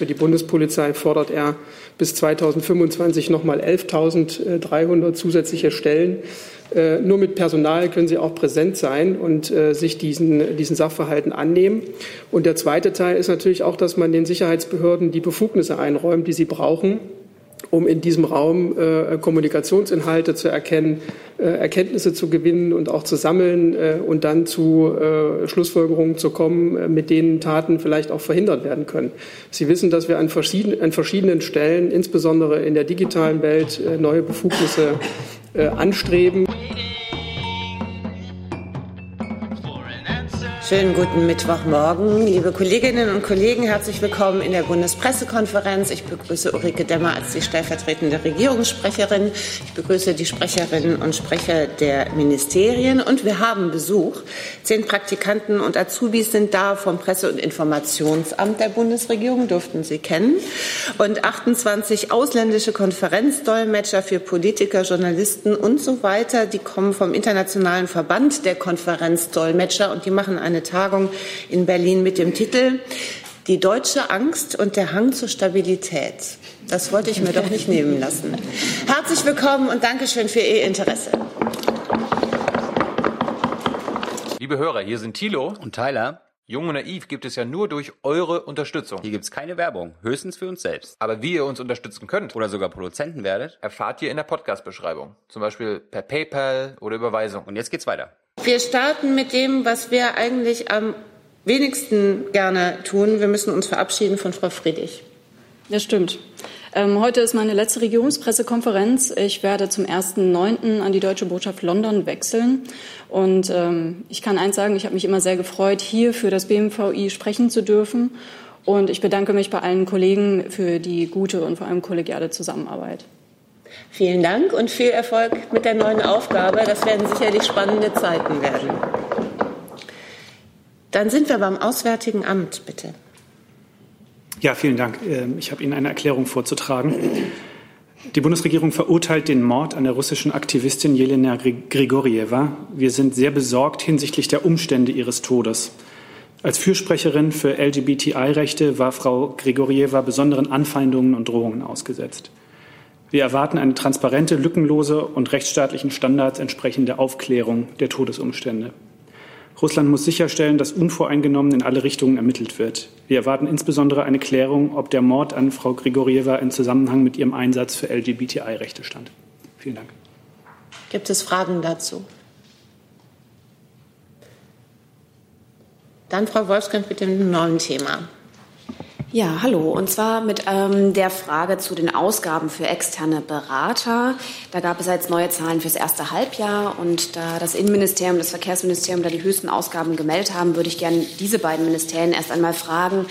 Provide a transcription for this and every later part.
Für die Bundespolizei fordert er bis 2025 nochmal 11.300 zusätzliche Stellen. Äh, nur mit Personal können sie auch präsent sein und äh, sich diesen, diesen Sachverhalten annehmen. Und der zweite Teil ist natürlich auch, dass man den Sicherheitsbehörden die Befugnisse einräumt, die sie brauchen, um in diesem Raum äh, Kommunikationsinhalte zu erkennen, äh, Erkenntnisse zu gewinnen und auch zu sammeln äh, und dann zu äh, Schlussfolgerungen zu kommen, äh, mit denen Taten vielleicht auch verhindert werden können. Sie wissen, dass wir an verschiedenen, an verschiedenen Stellen, insbesondere in der digitalen Welt, äh, neue Befugnisse anstreben. Schönen guten Mittwochmorgen, liebe Kolleginnen und Kollegen. Herzlich willkommen in der Bundespressekonferenz. Ich begrüße Ulrike Demmer als die stellvertretende Regierungssprecherin. Ich begrüße die Sprecherinnen und Sprecher der Ministerien. Und wir haben Besuch. Zehn Praktikanten und Azubis sind da vom Presse- und Informationsamt der Bundesregierung, dürften Sie kennen. Und 28 ausländische Konferenzdolmetscher für Politiker, Journalisten und so weiter. Die kommen vom Internationalen Verband der Konferenzdolmetscher und die machen eine eine Tagung in Berlin mit dem Titel Die deutsche Angst und der Hang zur Stabilität. Das wollte ich mir doch nicht nehmen lassen. Herzlich willkommen und Dankeschön für Ihr Interesse. Liebe Hörer, hier sind Thilo und Tyler. Jung und naiv gibt es ja nur durch eure Unterstützung. Hier gibt es keine Werbung, höchstens für uns selbst. Aber wie ihr uns unterstützen könnt oder sogar Produzenten werdet, erfahrt ihr in der Podcast-Beschreibung. Zum Beispiel per PayPal oder Überweisung. Und jetzt geht's weiter. Wir starten mit dem, was wir eigentlich am wenigsten gerne tun. Wir müssen uns verabschieden von Frau Friedrich. Das stimmt. Ähm, heute ist meine letzte Regierungspressekonferenz. Ich werde zum 1.9. an die Deutsche Botschaft London wechseln. Und ähm, ich kann eins sagen, ich habe mich immer sehr gefreut, hier für das BMVI sprechen zu dürfen. Und ich bedanke mich bei allen Kollegen für die gute und vor allem kollegiale Zusammenarbeit. Vielen Dank und viel Erfolg mit der neuen Aufgabe. Das werden sicherlich spannende Zeiten werden. Dann sind wir beim Auswärtigen Amt, bitte. Ja, vielen Dank. Ähm, ich habe Ihnen eine Erklärung vorzutragen. Die Bundesregierung verurteilt den Mord an der russischen Aktivistin Jelena Grigorjeva. Wir sind sehr besorgt hinsichtlich der Umstände ihres Todes. Als Fürsprecherin für LGBTI-Rechte war Frau Grigorjeva besonderen Anfeindungen und Drohungen ausgesetzt. Wir erwarten eine transparente, lückenlose und rechtsstaatlichen Standards entsprechende Aufklärung der Todesumstände. Russland muss sicherstellen, dass unvoreingenommen in alle Richtungen ermittelt wird. Wir erwarten insbesondere eine Klärung, ob der Mord an Frau Grigorieva in Zusammenhang mit ihrem Einsatz für LGBTI-Rechte stand. Vielen Dank. Gibt es Fragen dazu? Dann Frau Wolfskamp mit dem neuen Thema. Ja, hallo. Und zwar mit ähm, der Frage zu den Ausgaben für externe Berater. Da gab es jetzt neue Zahlen fürs erste Halbjahr. Und da das Innenministerium, das Verkehrsministerium da die höchsten Ausgaben gemeldet haben, würde ich gerne diese beiden Ministerien erst einmal fragen,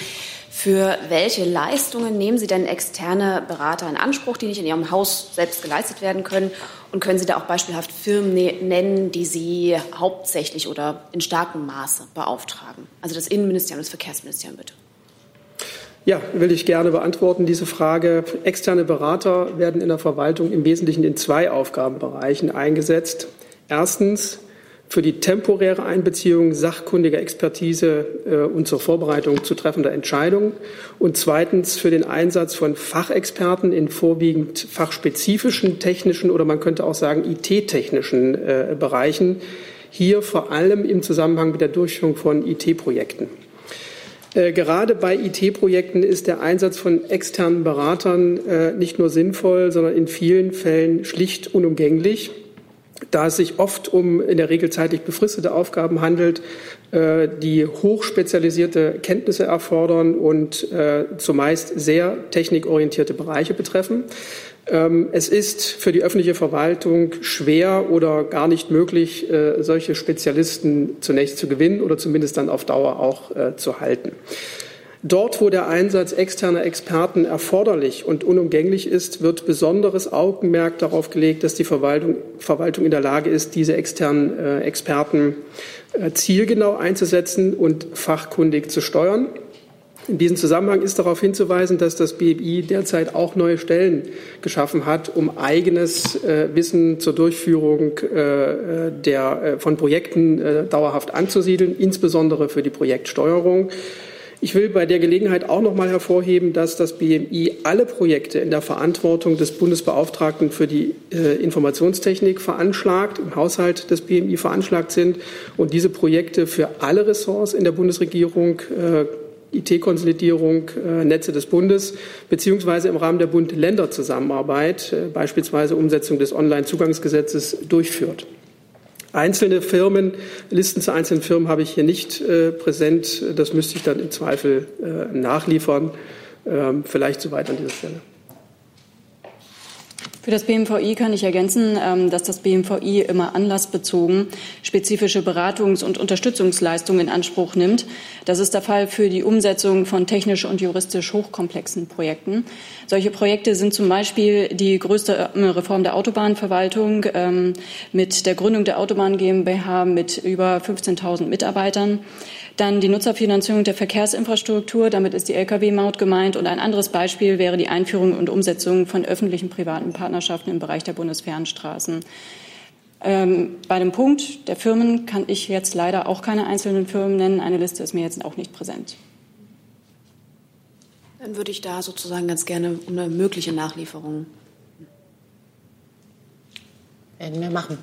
für welche Leistungen nehmen Sie denn externe Berater in Anspruch, die nicht in Ihrem Haus selbst geleistet werden können? Und können Sie da auch beispielhaft Firmen ne-, nennen, die Sie hauptsächlich oder in starkem Maße beauftragen? Also das Innenministerium, das Verkehrsministerium bitte. Ja, will ich gerne beantworten, diese Frage. Externe Berater werden in der Verwaltung im Wesentlichen in zwei Aufgabenbereichen eingesetzt. Erstens für die temporäre Einbeziehung sachkundiger Expertise äh, und zur Vorbereitung zu treffender Entscheidungen und zweitens für den Einsatz von Fachexperten in vorwiegend fachspezifischen technischen oder man könnte auch sagen IT-technischen äh, Bereichen, hier vor allem im Zusammenhang mit der Durchführung von IT-Projekten. Äh, gerade bei IT-Projekten ist der Einsatz von externen Beratern äh, nicht nur sinnvoll, sondern in vielen Fällen schlicht unumgänglich, da es sich oft um in der Regel zeitlich befristete Aufgaben handelt, die hochspezialisierte Kenntnisse erfordern und zumeist sehr technikorientierte Bereiche betreffen. Ähm, es ist für die öffentliche Verwaltung schwer oder gar nicht möglich, äh, solche Spezialisten zunächst zu gewinnen oder zumindest dann auf Dauer auch äh, zu halten. Dort, wo der Einsatz externer Experten erforderlich und unumgänglich ist, wird besonderes Augenmerk darauf gelegt, dass die Verwaltung, Verwaltung in der Lage ist, diese externen äh, Experten zielgenau einzusetzen und fachkundig zu steuern. In diesem Zusammenhang ist darauf hinzuweisen, dass das BMI derzeit auch neue Stellen geschaffen hat, um eigenes äh, Wissen zur Durchführung äh, der, äh, von Projekten äh, dauerhaft anzusiedeln, insbesondere für die Projektsteuerung. Ich will bei der Gelegenheit auch noch mal hervorheben, dass das BMI alle Projekte in der Verantwortung des Bundesbeauftragten für die äh, Informationstechnik veranschlagt, im Haushalt des BMI veranschlagt sind und diese Projekte für alle Ressorts in der Bundesregierung äh, IT-Konsolidierung äh, Netze des Bundes beziehungsweise im Rahmen der Bund-Länder-Zusammenarbeit, äh, beispielsweise Umsetzung des Onlinezugangsgesetzes, durchführt. Einzelne Firmen, Listen zu einzelnen Firmen habe ich hier nicht äh, präsent. Das müsste ich dann im Zweifel äh, nachliefern. Ähm, vielleicht soweit an dieser Stelle. Für das BMVI kann ich ergänzen, ähm, dass das BMVI immer anlassbezogen spezifische Beratungs- und Unterstützungsleistungen in Anspruch nimmt. Das ist der Fall für die Umsetzung von technisch und juristisch hochkomplexen Projekten. Solche Projekte sind zum Beispiel die größte äh, Reform der Autobahnverwaltung ähm, mit der Gründung der Autobahn GmbH mit über 15.000 Mitarbeitern. Dann die Nutzerfinanzierung der Verkehrsinfrastruktur, damit ist die Lkw-Maut gemeint. Und ein anderes Beispiel wäre die Einführung und Umsetzung von öffentlichen privaten Partnerschaften im Bereich der Bundesfernstraßen. Ähm, bei dem Punkt der Firmen kann ich jetzt leider auch keine einzelnen Firmen nennen. Eine Liste ist mir jetzt auch nicht präsent. Dann würde ich da sozusagen ganz gerne um eine mögliche Nachlieferung. Werden wir machen.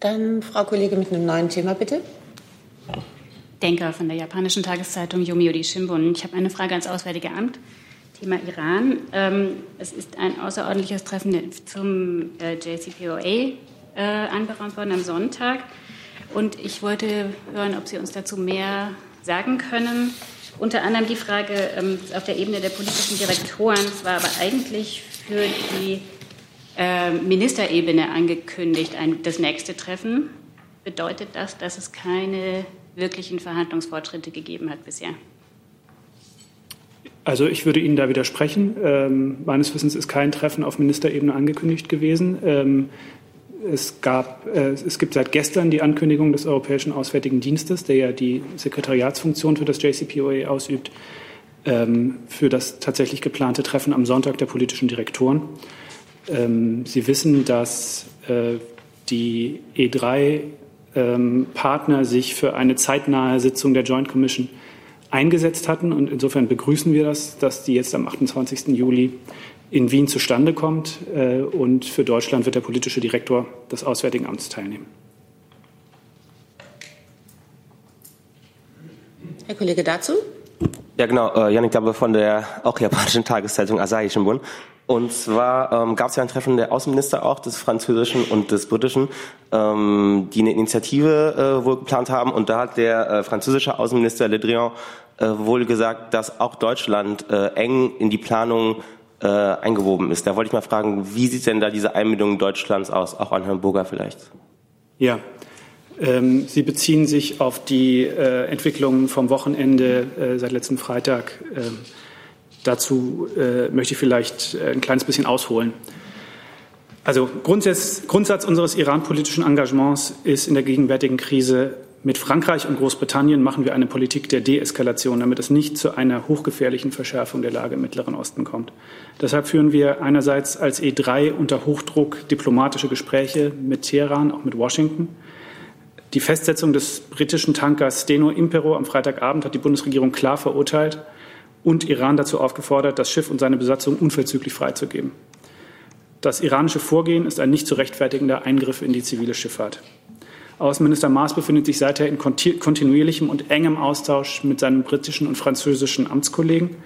Dann Frau Kollege mit einem neuen Thema, bitte. Denker von der japanischen Tageszeitung Yomiuri Shimbun. Ich habe eine Frage ans Auswärtige Amt. Thema Iran. Ähm, es ist ein außerordentliches Treffen zum äh, JCPOA äh, anberaumt worden am Sonntag. Und ich wollte hören, ob Sie uns dazu mehr sagen können. Unter anderem die Frage ähm, auf der Ebene der politischen Direktoren. Es war aber eigentlich für die äh, Ministerebene angekündigt, ein, das nächste Treffen. Bedeutet das, dass es keine wirklichen Verhandlungsfortschritte gegeben hat bisher? Also ich würde Ihnen da widersprechen. Ähm, meines Wissens ist kein Treffen auf Ministerebene angekündigt gewesen. Ähm, es, gab, äh, es gibt seit gestern die Ankündigung des Europäischen Auswärtigen Dienstes, der ja die Sekretariatsfunktion für das JCPOA ausübt, ähm, für das tatsächlich geplante Treffen am Sonntag der politischen Direktoren. Ähm, Sie wissen, dass äh, die E3-Partner ähm, sich für eine zeitnahe Sitzung der Joint Commission eingesetzt hatten. Und insofern begrüßen wir das, dass die jetzt am 28. Juli in Wien zustande kommt. Äh, und für Deutschland wird der politische Direktor des Auswärtigen Amts teilnehmen. Herr Kollege dazu? Ja, genau. Äh, Janik Dabbe von der auch japanischen Tageszeitung Asahi Shimbun. Und zwar ähm, gab es ja ein Treffen der Außenminister auch, des französischen und des britischen, ähm, die eine Initiative äh, wohl geplant haben. Und da hat der äh, französische Außenminister Le Drian äh, wohl gesagt, dass auch Deutschland äh, eng in die Planung äh, eingewoben ist. Da wollte ich mal fragen, wie sieht denn da diese Einbindung Deutschlands aus, auch an Herrn Burger vielleicht? Ja, Sie beziehen sich auf die äh, Entwicklungen vom Wochenende äh, seit letztem Freitag. Ähm, Dazu äh, möchte ich vielleicht äh, ein kleines bisschen ausholen. Also Grundsatz, Grundsatz unseres iranpolitischen Engagements ist in der gegenwärtigen Krise mit Frankreich und Großbritannien machen wir eine Politik der Deeskalation, damit es nicht zu einer hochgefährlichen Verschärfung der Lage im Mittleren Osten kommt. Deshalb führen wir einerseits als E3 unter Hochdruck diplomatische Gespräche mit Teheran, auch mit Washington. Die Festsetzung des britischen Tankers Steno Impero am Freitagabend hat die Bundesregierung klar verurteilt und Iran dazu aufgefordert, das Schiff und seine Besatzung unverzüglich freizugeben. Das iranische Vorgehen ist ein nicht zu rechtfertigender Eingriff in die zivile Schifffahrt. Außenminister Maas befindet sich seither in kontinuierlichem und engem Austausch mit seinen britischen und französischen Amtskollegen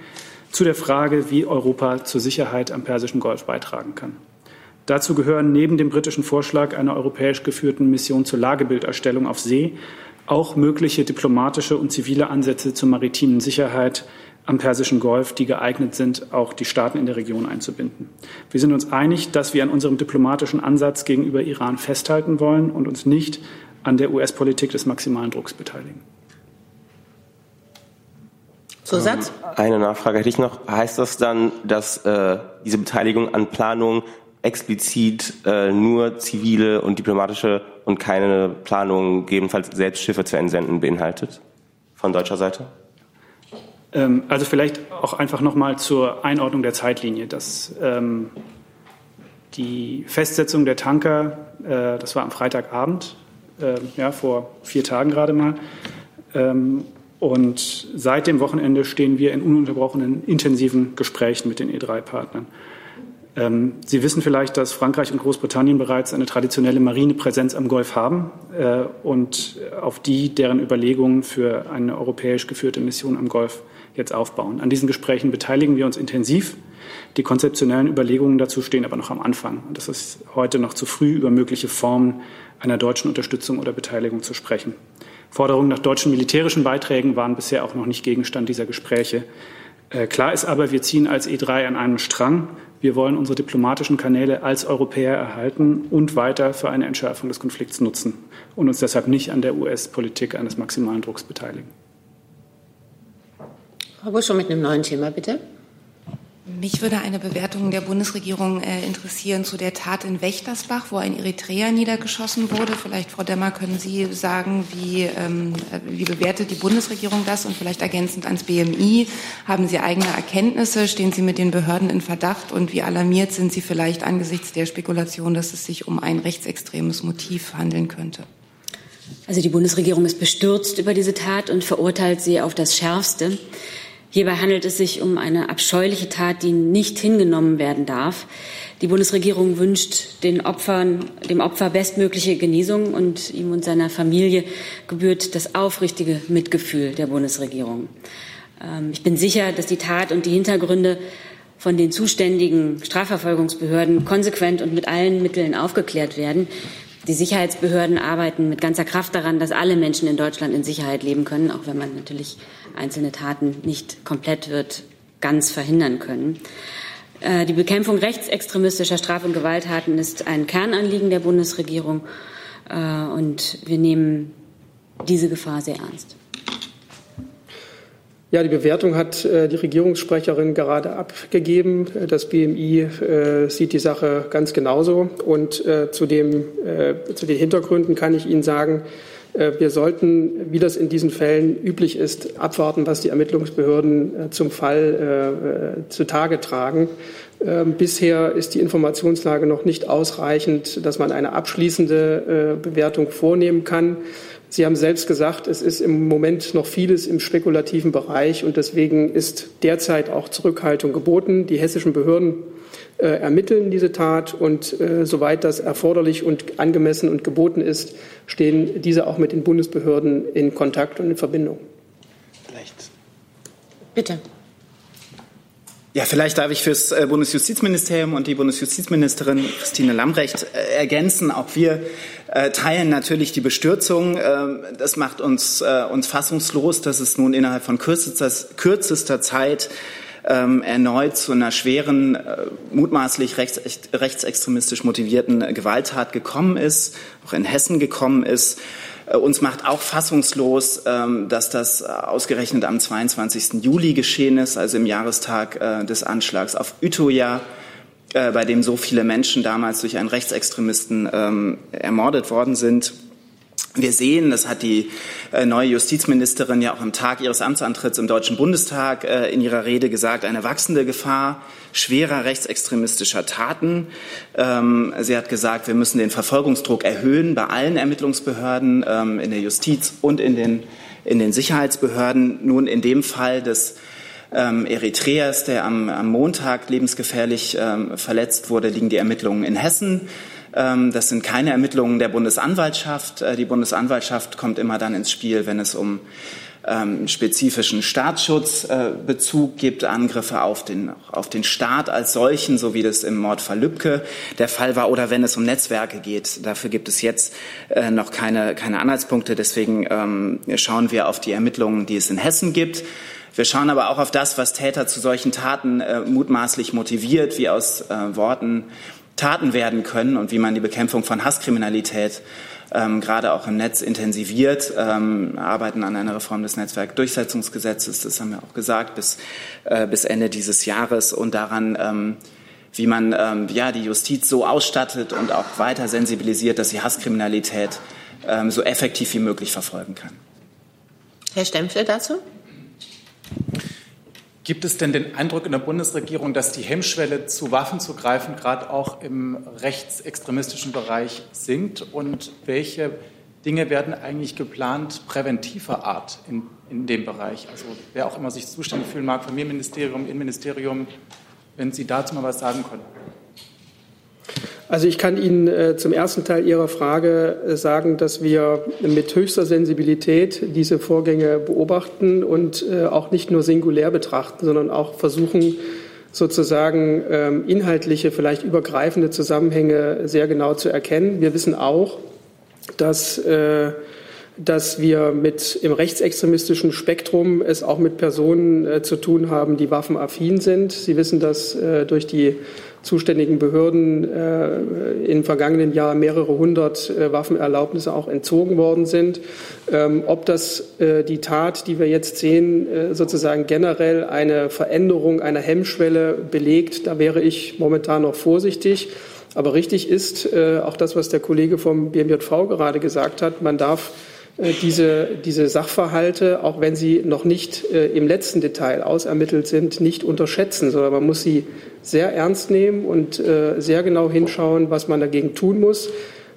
zu der Frage, wie Europa zur Sicherheit am Persischen Golf beitragen kann. Dazu gehören neben dem britischen Vorschlag einer europäisch geführten Mission zur Lagebilderstellung auf See auch mögliche diplomatische und zivile Ansätze zur maritimen Sicherheit am Persischen Golf, die geeignet sind, auch die Staaten in der Region einzubinden. Wir sind uns einig, dass wir an unserem diplomatischen Ansatz gegenüber Iran festhalten wollen und uns nicht an der US-Politik des maximalen Drucks beteiligen. Zusatz? Eine Nachfrage hätte ich noch. Heißt das dann, dass äh, diese Beteiligung an Planung explizit äh, nur zivile und diplomatische und keine Planung, gegebenenfalls selbst Schiffe zu entsenden, beinhaltet? Von deutscher Seite? Ähm, also vielleicht auch einfach noch mal zur Einordnung der Zeitlinie. Dass, ähm, die Festsetzung der Tanker, äh, das war am Freitagabend, äh, ja, vor vier Tagen gerade mal. Ähm, Und seit dem Wochenende stehen wir in ununterbrochenen, intensiven Gesprächen mit den E3-Partnern. Ähm, Sie wissen vielleicht, dass Frankreich und Großbritannien bereits eine traditionelle Marinepräsenz am Golf haben äh, und auf die deren Überlegungen für eine europäisch geführte Mission am Golf jetzt aufbauen. An diesen Gesprächen beteiligen wir uns intensiv. Die konzeptionellen Überlegungen dazu stehen aber noch am Anfang. Und es ist heute noch zu früh, über mögliche Formen einer deutschen Unterstützung oder Beteiligung zu sprechen. Forderungen nach deutschen militärischen Beiträgen waren bisher auch noch nicht Gegenstand dieser Gespräche. Äh, klar ist aber, wir ziehen als E3 an einem Strang. Wir wollen unsere diplomatischen Kanäle als Europäer erhalten und weiter für eine Entschärfung des Konflikts nutzen und uns deshalb nicht an der US-Politik eines maximalen Drucks beteiligen. Frau Busch, mit einem neuen Thema, bitte. Mich würde eine Bewertung der Bundesregierung äh, interessieren zu der Tat in Wächtersbach, wo ein Eritreer niedergeschossen wurde. Vielleicht, Frau Demmer, können Sie sagen, wie, ähm, wie bewertet die Bundesregierung das? Und vielleicht ergänzend ans BMI, haben Sie eigene Erkenntnisse? Stehen Sie mit den Behörden in Verdacht? Und wie alarmiert sind Sie vielleicht angesichts der Spekulation, dass es sich um ein rechtsextremes Motiv handeln könnte? Also die Bundesregierung ist bestürzt über diese Tat und verurteilt sie auf das Schärfste. Hierbei handelt es sich um eine abscheuliche Tat, die nicht hingenommen werden darf. Die Bundesregierung wünscht den Opfern, dem Opfer bestmögliche Genesung und ihm und seiner Familie gebührt das aufrichtige Mitgefühl der Bundesregierung. Ähm, ich bin sicher, dass die Tat und die Hintergründe von den zuständigen Strafverfolgungsbehörden konsequent und mit allen Mitteln aufgeklärt werden. Die Sicherheitsbehörden arbeiten mit ganzer Kraft daran, dass alle Menschen in Deutschland in Sicherheit leben können, auch wenn man natürlich einzelne Taten nicht komplett wird ganz verhindern können. Äh, die Bekämpfung rechtsextremistischer Straf- und Gewalttaten ist ein Kernanliegen der Bundesregierung äh, und wir nehmen diese Gefahr sehr ernst. Ja, die Bewertung hat äh, die Regierungssprecherin gerade abgegeben. Das BMI äh, sieht die Sache ganz genauso. Und äh, zu, dem, zu den Hintergründen kann ich Ihnen sagen, wir sollten, wie das in diesen Fällen üblich ist, abwarten, was die Ermittlungsbehörden zum Fall zutage tragen. Ähm, bisher ist die Informationslage noch nicht ausreichend, dass man eine abschließende Bewertung vornehmen kann. Sie haben selbst gesagt, es ist im Moment noch vieles im spekulativen Bereich und deswegen ist derzeit auch Zurückhaltung geboten. Die hessischen Behörden äh, ermitteln diese Tat und äh, soweit das erforderlich und angemessen und geboten ist, stehen diese auch mit den Bundesbehörden in Kontakt und in Verbindung. Vielleicht. Bitte. Ja, vielleicht darf ich fürs äh, Bundesjustizministerium und die Bundesjustizministerin Christine Lambrecht äh, ergänzen. Auch wir äh, teilen natürlich die Bestürzung. Ähm, das macht uns, uns fassungslos, dass es nun innerhalb von kürzester, kürzester Zeit ähm, erneut zu einer schweren, mutmaßlich rechts, rechtsextremistisch motivierten Gewalttat gekommen ist, auch in Hessen gekommen ist. Äh, uns macht auch fassungslos, ähm, dass das ausgerechnet am 22. Juli geschehen ist, also im Jahrestag äh, des Anschlags auf Utøya, äh, bei dem so viele Menschen damals durch einen Rechtsextremisten ähm, ermordet worden sind. Wir sehen, das hat die äh, neue Justizministerin ja auch am Tag ihres Amtsantritts im Deutschen Bundestag äh, in ihrer Rede gesagt, eine wachsende Gefahr schwerer rechtsextremistischer Taten. Ähm, sie hat gesagt, wir müssen den Verfolgungsdruck erhöhen bei allen Ermittlungsbehörden, ähm, in der Justiz und in den, in den Sicherheitsbehörden. Nun in dem Fall des ähm, Eritreers, der am, am Montag lebensgefährlich ähm, verletzt wurde, liegen die Ermittlungen in Hessen. Ähm, das sind keine Ermittlungen der Bundesanwaltschaft. Äh, die Bundesanwaltschaft kommt immer dann ins Spiel, wenn es um ähm, spezifischen Staatsschutzbezug äh, gibt, Angriffe auf den, auf den Staat als solchen, so wie das im Mordfall Lübcke der Fall war, oder wenn es um Netzwerke geht. Dafür gibt es jetzt äh, noch keine, keine Anhaltspunkte. Deswegen ähm, schauen wir auf die Ermittlungen, die es in Hessen gibt. Wir schauen aber auch auf das, was Täter zu solchen Taten äh, mutmaßlich motiviert, wie aus äh, Worten Taten werden können und wie man die Bekämpfung von Hasskriminalität ähm, gerade auch im Netz intensiviert, ähm, arbeiten an einer Reform des Netzwerkdurchsetzungsgesetzes, das haben wir auch gesagt, bis, äh, bis Ende dieses Jahres und daran, ähm, wie man ähm, ja, die Justiz so ausstattet und auch weiter sensibilisiert, dass sie Hasskriminalität ähm, so effektiv wie möglich verfolgen kann. Herr Stempfle dazu? Gibt es denn den Eindruck in der Bundesregierung, dass die Hemmschwelle zu Waffen zu greifen gerade auch im rechtsextremistischen Bereich sinkt? Und welche Dinge werden eigentlich geplant präventiver Art in in dem Bereich. Also wer auch immer sich zuständig fühlen mag, Familienministerium, Innenministerium, wenn Sie dazu mal was sagen können. Also ich kann Ihnen äh, zum ersten Teil Ihrer Frage äh, sagen, dass wir mit höchster Sensibilität diese Vorgänge beobachten und äh, auch nicht nur singulär betrachten, sondern auch versuchen, sozusagen ähm, inhaltliche, vielleicht übergreifende Zusammenhänge sehr genau zu erkennen. Wir wissen auch, dass dass wir mit im rechtsextremistischen Spektrum es auch mit Personen zu tun haben, die waffenaffin sind. Sie wissen, dass durch die zuständigen Behörden äh, im vergangenen Jahr mehrere hundert äh, Waffenerlaubnisse auch entzogen worden sind. Ähm, ob das äh, die Tat, die wir jetzt sehen, äh, sozusagen generell eine Veränderung einer Hemmschwelle belegt, da wäre ich momentan noch vorsichtig. Aber richtig ist äh, auch das, was der Kollege vom BMJV gerade gesagt hat. Man darf diese, diese Sachverhalte, auch wenn sie noch nicht äh, im letzten Detail ausermittelt sind, nicht unterschätzen, sondern man muss sie sehr ernst nehmen und äh, sehr genau hinschauen, was man dagegen tun muss.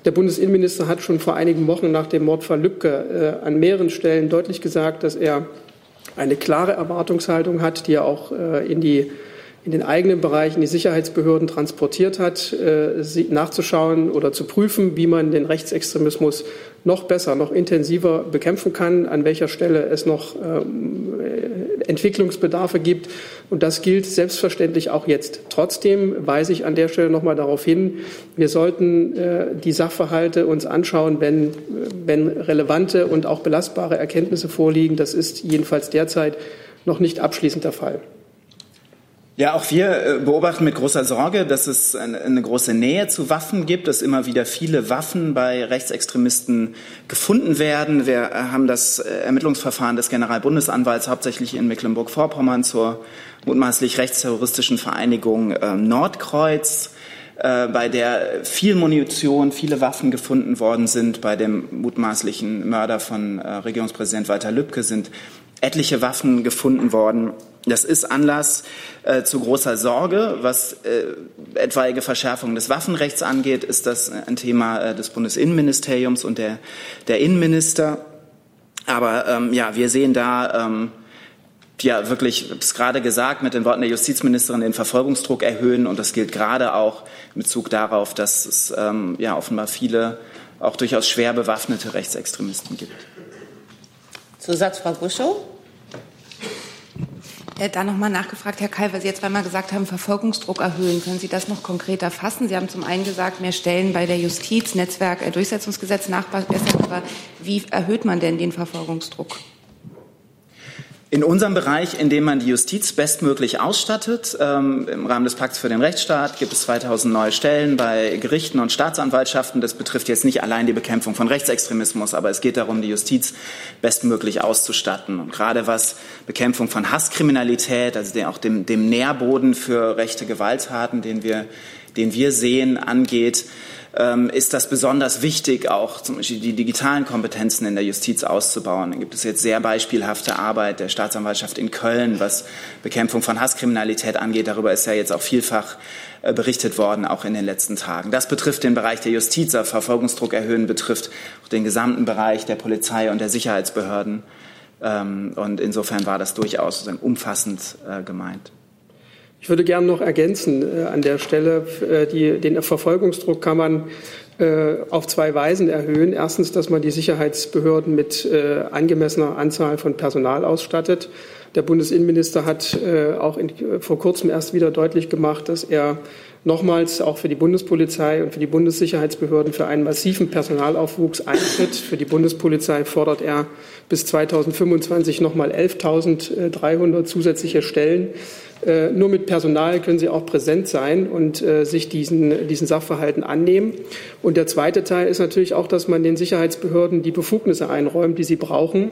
Der Bundesinnenminister hat schon vor einigen Wochen nach dem Mordfall Lübcke an mehreren Stellen deutlich gesagt, dass er eine klare Erwartungshaltung hat, die er auch in die in den eigenen Bereichen die Sicherheitsbehörden transportiert hat, äh, nachzuschauen oder zu prüfen, wie man den Rechtsextremismus noch besser, noch intensiver bekämpfen kann, an welcher Stelle es noch ähm, Entwicklungsbedarfe gibt. Und das gilt selbstverständlich auch jetzt. Trotzdem weise ich an der Stelle noch mal darauf hin, wir sollten äh, die Sachverhalte uns anschauen, wenn, wenn relevante und auch belastbare Erkenntnisse vorliegen. Das ist jedenfalls derzeit noch nicht abschließend der Fall. Ja, auch wir äh, beobachten mit großer Sorge, dass es eine, große Nähe zu Waffen gibt, dass immer wieder viele Waffen bei Rechtsextremisten gefunden werden. Wir äh, haben das äh, Ermittlungsverfahren des Generalbundesanwalts hauptsächlich in Mecklenburg-Vorpommern zur mutmaßlich rechtsterroristischen Vereinigung Nordkreuz, bei der viel Munition, viele Waffen gefunden worden sind. Bei dem mutmaßlichen Mörder von Regierungspräsident Walter Lübcke sind etliche Waffen gefunden worden. Das ist Anlass äh, zu großer Sorge. Was äh, etwaige Verschärfung des Waffenrechts angeht, ist das ein Thema äh, des Bundesinnenministeriums und der, der Innenminister. Aber ähm, ja, wir sehen da ähm, ja wirklich, es gerade gesagt, mit den Worten der Justizministerin den Verfolgungsdruck erhöhen. Und das gilt gerade auch in Bezug darauf, dass es ähm, ja offenbar viele auch durchaus schwer bewaffnete Rechtsextremisten gibt. Zusatz, Frau Buschow? Äh, da nochmal nachgefragt, Herr Kai, weil Sie jetzt zweimal gesagt haben, Verfolgungsdruck erhöhen. Können Sie das noch konkreter fassen? Sie haben zum einen gesagt, mehr Stellen bei der Justiz, Netzwerk, äh, Durchsetzungsgesetz nachbessern. Aber wie erhöht man denn den Verfolgungsdruck? In unserem Bereich, in dem man die Justiz bestmöglich ausstattet, ähm, im Rahmen des Pakts für den Rechtsstaat gibt es 2000 neue Stellen bei Gerichten und Staatsanwaltschaften. Das betrifft jetzt nicht allein die Bekämpfung von Rechtsextremismus, aber es geht darum, die Justiz bestmöglich auszustatten. Und gerade was Bekämpfung von Hasskriminalität, also auch dem, dem Nährboden für rechte Gewalttaten, den wir, den wir sehen, angeht, ähm, ist das besonders wichtig, auch zum Beispiel die digitalen Kompetenzen in der Justiz auszubauen. Da gibt es jetzt sehr beispielhafte Arbeit der Staatsanwaltschaft in Köln, was Bekämpfung von Hasskriminalität angeht. Darüber ist ja jetzt auch vielfach äh, berichtet worden, auch in den letzten Tagen. Das betrifft den Bereich der Justiz, Verfolgungsdruck erhöhen betrifft den gesamten Bereich der Polizei und der Sicherheitsbehörden. Ähm, und insofern war das durchaus umfassend äh, gemeint. Ich würde gerne noch ergänzen äh, an der Stelle, äh, die, den Verfolgungsdruck kann man äh, auf zwei Weisen erhöhen. Erstens, dass man die Sicherheitsbehörden mit äh, angemessener Anzahl von Personal ausstattet. Der Bundesinnenminister hat auch in, vor kurzem erst wieder deutlich gemacht, dass er nochmals auch für die Bundespolizei und für die Bundessicherheitsbehörden für einen massiven Personalaufwuchs eintritt. Für die Bundespolizei fordert er bis 2025 nochmal 11.300 zusätzliche Stellen. Äh, nur mit Personal können sie auch präsent sein und äh, sich diesen, diesen Sachverhalten annehmen. Und der zweite Teil ist natürlich auch, dass man den Sicherheitsbehörden die Befugnisse einräumt, die sie brauchen,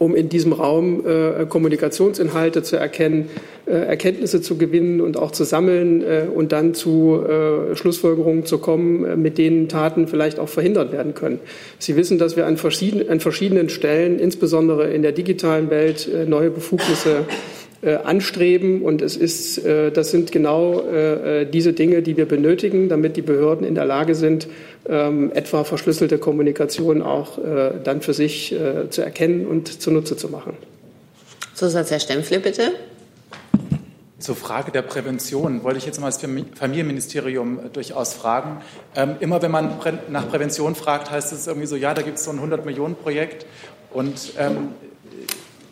um in diesem Raum äh, Kommunikationsinhalte zu erkennen, äh, Erkenntnisse zu gewinnen und auch zu sammeln äh, und dann zu äh, Schlussfolgerungen zu kommen, äh, mit denen Taten vielleicht auch verhindert werden können. Sie wissen, dass wir an verschiedenen, an verschiedenen Stellen, insbesondere in der digitalen Welt, äh, neue Befugnisse anstreben. Und es ist, äh, das sind genau äh, diese Dinge, die wir benötigen, damit die Behörden in der Lage sind, ähm, etwa verschlüsselte Kommunikation auch dann für sich zu erkennen und zunutze zu machen. Zusatz, Herr Stempfle, bitte. Zur Frage der Prävention wollte ich jetzt mal das Familienministerium durchaus fragen. Ähm, immer wenn man nach Prävention fragt, heißt es irgendwie so, ja, da gibt es so ein 100-Millionen-Projekt. Und ähm,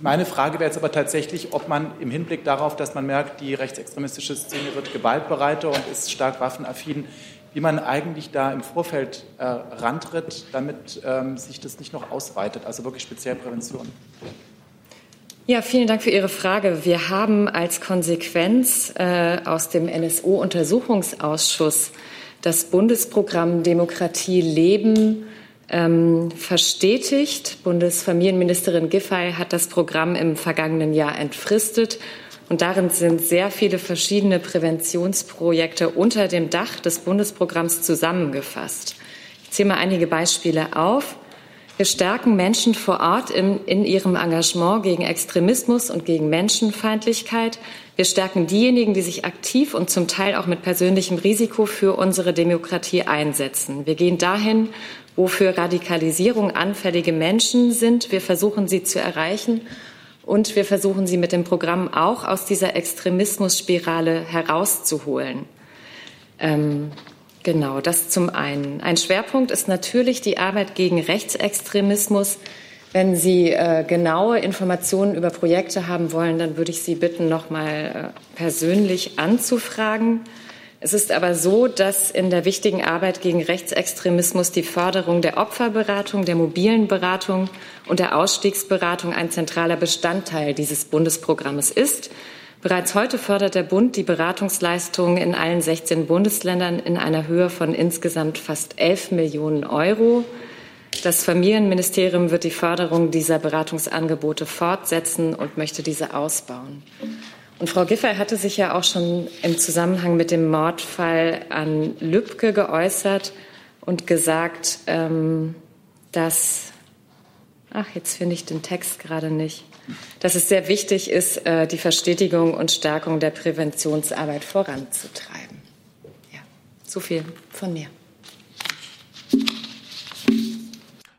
meine Frage wäre jetzt aber tatsächlich, ob man im Hinblick darauf, dass man merkt, die rechtsextremistische Szene wird gewaltbereiter und ist stark waffenaffin, wie man eigentlich da im Vorfeld äh, rantritt, damit ähm, sich das nicht noch ausweitet, also wirklich speziell Prävention. Ja, vielen Dank für Ihre Frage. Wir haben als Konsequenz äh, aus dem NSO-Untersuchungsausschuss das Bundesprogramm Demokratie leben ähm, verstetigt. Bundesfamilienministerin Giffey hat das Programm im vergangenen Jahr entfristet. Und darin sind sehr viele verschiedene Präventionsprojekte unter dem Dach des Bundesprogramms zusammengefasst. Ich zähle mal einige Beispiele auf. Wir stärken Menschen vor Ort in, in, ihrem Engagement gegen Extremismus und gegen Menschenfeindlichkeit. Wir stärken diejenigen, die sich aktiv und zum Teil auch mit persönlichem Risiko für unsere Demokratie einsetzen. Wir gehen dahin, wo für Radikalisierung anfällige Menschen sind. Wir versuchen sie zu erreichen und wir versuchen sie mit dem Programm auch aus dieser Extremismusspirale herauszuholen. Ähm, genau, das zum einen. Ein Schwerpunkt ist natürlich die Arbeit gegen Rechtsextremismus. Wenn Sie äh, genaue Informationen über Projekte haben wollen, dann würde ich Sie bitten, noch mal äh, persönlich anzufragen. Es ist aber so, dass in der wichtigen Arbeit gegen Rechtsextremismus die Förderung der Opferberatung, der mobilen Beratung und der Ausstiegsberatung ein zentraler Bestandteil dieses Bundesprogrammes ist. Bereits heute fördert der Bund die Beratungsleistungen in allen 16 Bundesländern in einer Höhe von insgesamt fast 11 Millionen Euro. Das Familienministerium wird die Förderung dieser Beratungsangebote fortsetzen und möchte diese ausbauen. Und Frau Giffey hatte sich ja auch schon im Zusammenhang mit dem Mordfall an Lübcke geäußert und gesagt, ähm, dass, ach, jetzt finde ich den Text gerade nicht, dass es sehr wichtig ist, äh, die Verstetigung und Stärkung der Präventionsarbeit voranzutreiben. Ja, so viel von mir.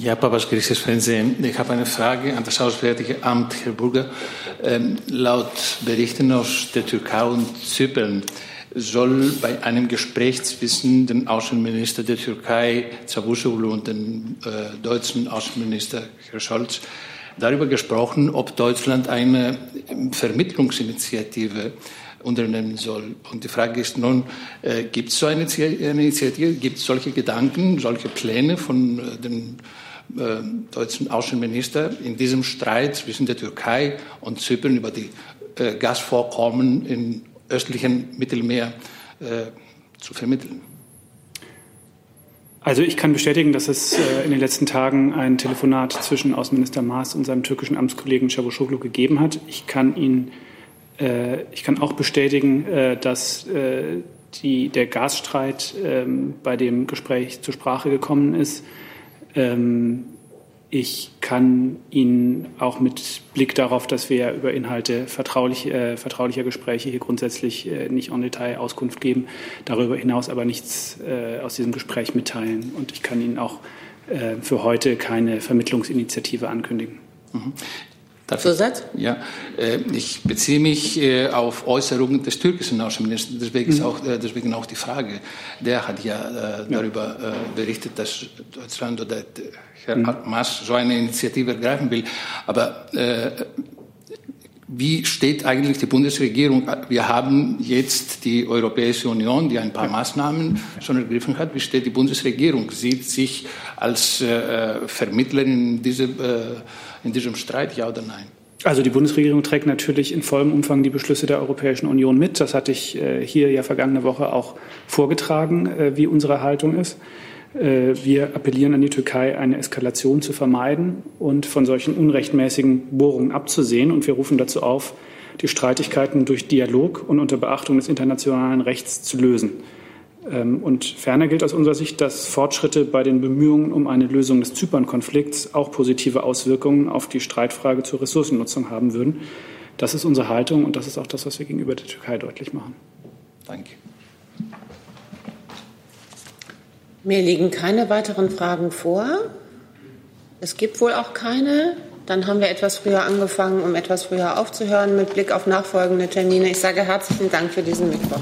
Ja, Papas. Ich habe eine Frage an das Auswärtige Amt, Herr Burger. Ähm, laut Berichten aus der Türkei und Zypern soll bei einem Gespräch zwischen dem Außenminister der Türkei, Cavusoglu, und dem äh, deutschen Außenminister, Herr Scholz, darüber gesprochen, ob Deutschland eine Vermittlungsinitiative unternehmen soll. Und die Frage ist nun, äh, gibt es so eine Initiative, gibt es solche Gedanken, solche Pläne von äh, den äh, deutschen Außenminister in diesem Streit zwischen der Türkei und Zypern über die äh, Gasvorkommen im östlichen Mittelmeer äh, zu vermitteln. Also ich kann bestätigen, dass es äh, in den letzten Tagen ein Telefonat zwischen Außenminister Maas und seinem türkischen Amtskollegen Çavuşoğlu gegeben hat. Ich kann ihn, äh, ich kann auch bestätigen, äh, dass die, der Gasstreit ähm, bei dem Gespräch zur Sprache gekommen ist. Ähm, ich kann Ihnen auch mit Blick darauf, dass wir über Inhalte vertraulich, äh, vertraulicher Gespräche hier grundsätzlich äh, nicht en Detail Auskunft geben, darüber hinaus aber nichts äh, aus diesem Gespräch mitteilen. Und ich kann Ihnen auch äh, für heute keine Vermittlungsinitiative ankündigen. Darf Zusatz? Ja, äh, ich beziehe mich äh, auf Äußerungen des türkischen Außenministers, deswegen, mhm. auch, äh, deswegen auch die Frage. Der hat ja darüber berichtet, dass Deutschland oder Herr mhm. Maas so eine Initiative ergreifen will. Aber wie steht eigentlich die Bundesregierung? Wir haben jetzt die Europäische Union, die ein paar Maßnahmen schon ergriffen hat. Wie steht die Bundesregierung? Sieht sich als Vermittlerin in diese in diesem Streit, ja oder nein? Also die Bundesregierung trägt natürlich in vollem Umfang die Beschlüsse der Europäischen Union mit. Das hatte ich äh, hier ja vergangene Woche auch vorgetragen, äh, wie unsere Haltung ist. Äh, wir appellieren an die Türkei, eine Eskalation zu vermeiden und von solchen unrechtmäßigen Bohrungen abzusehen. Und wir rufen dazu auf, die Streitigkeiten durch Dialog und unter Beachtung des internationalen Rechts zu lösen. Ähm, und ferner gilt aus unserer Sicht, dass Fortschritte bei den Bemühungen um eine Lösung des Zypern-Konflikts auch positive Auswirkungen auf die Streitfrage zur Ressourcennutzung haben würden. Das ist unsere Haltung und das ist auch das, was wir gegenüber der Türkei deutlich machen. Danke. Mir liegen keine weiteren Fragen vor. Es gibt wohl auch keine. Dann haben wir etwas früher angefangen, um etwas früher aufzuhören mit Blick auf nachfolgende Termine. Ich sage herzlichen Dank für diesen Mittwoch.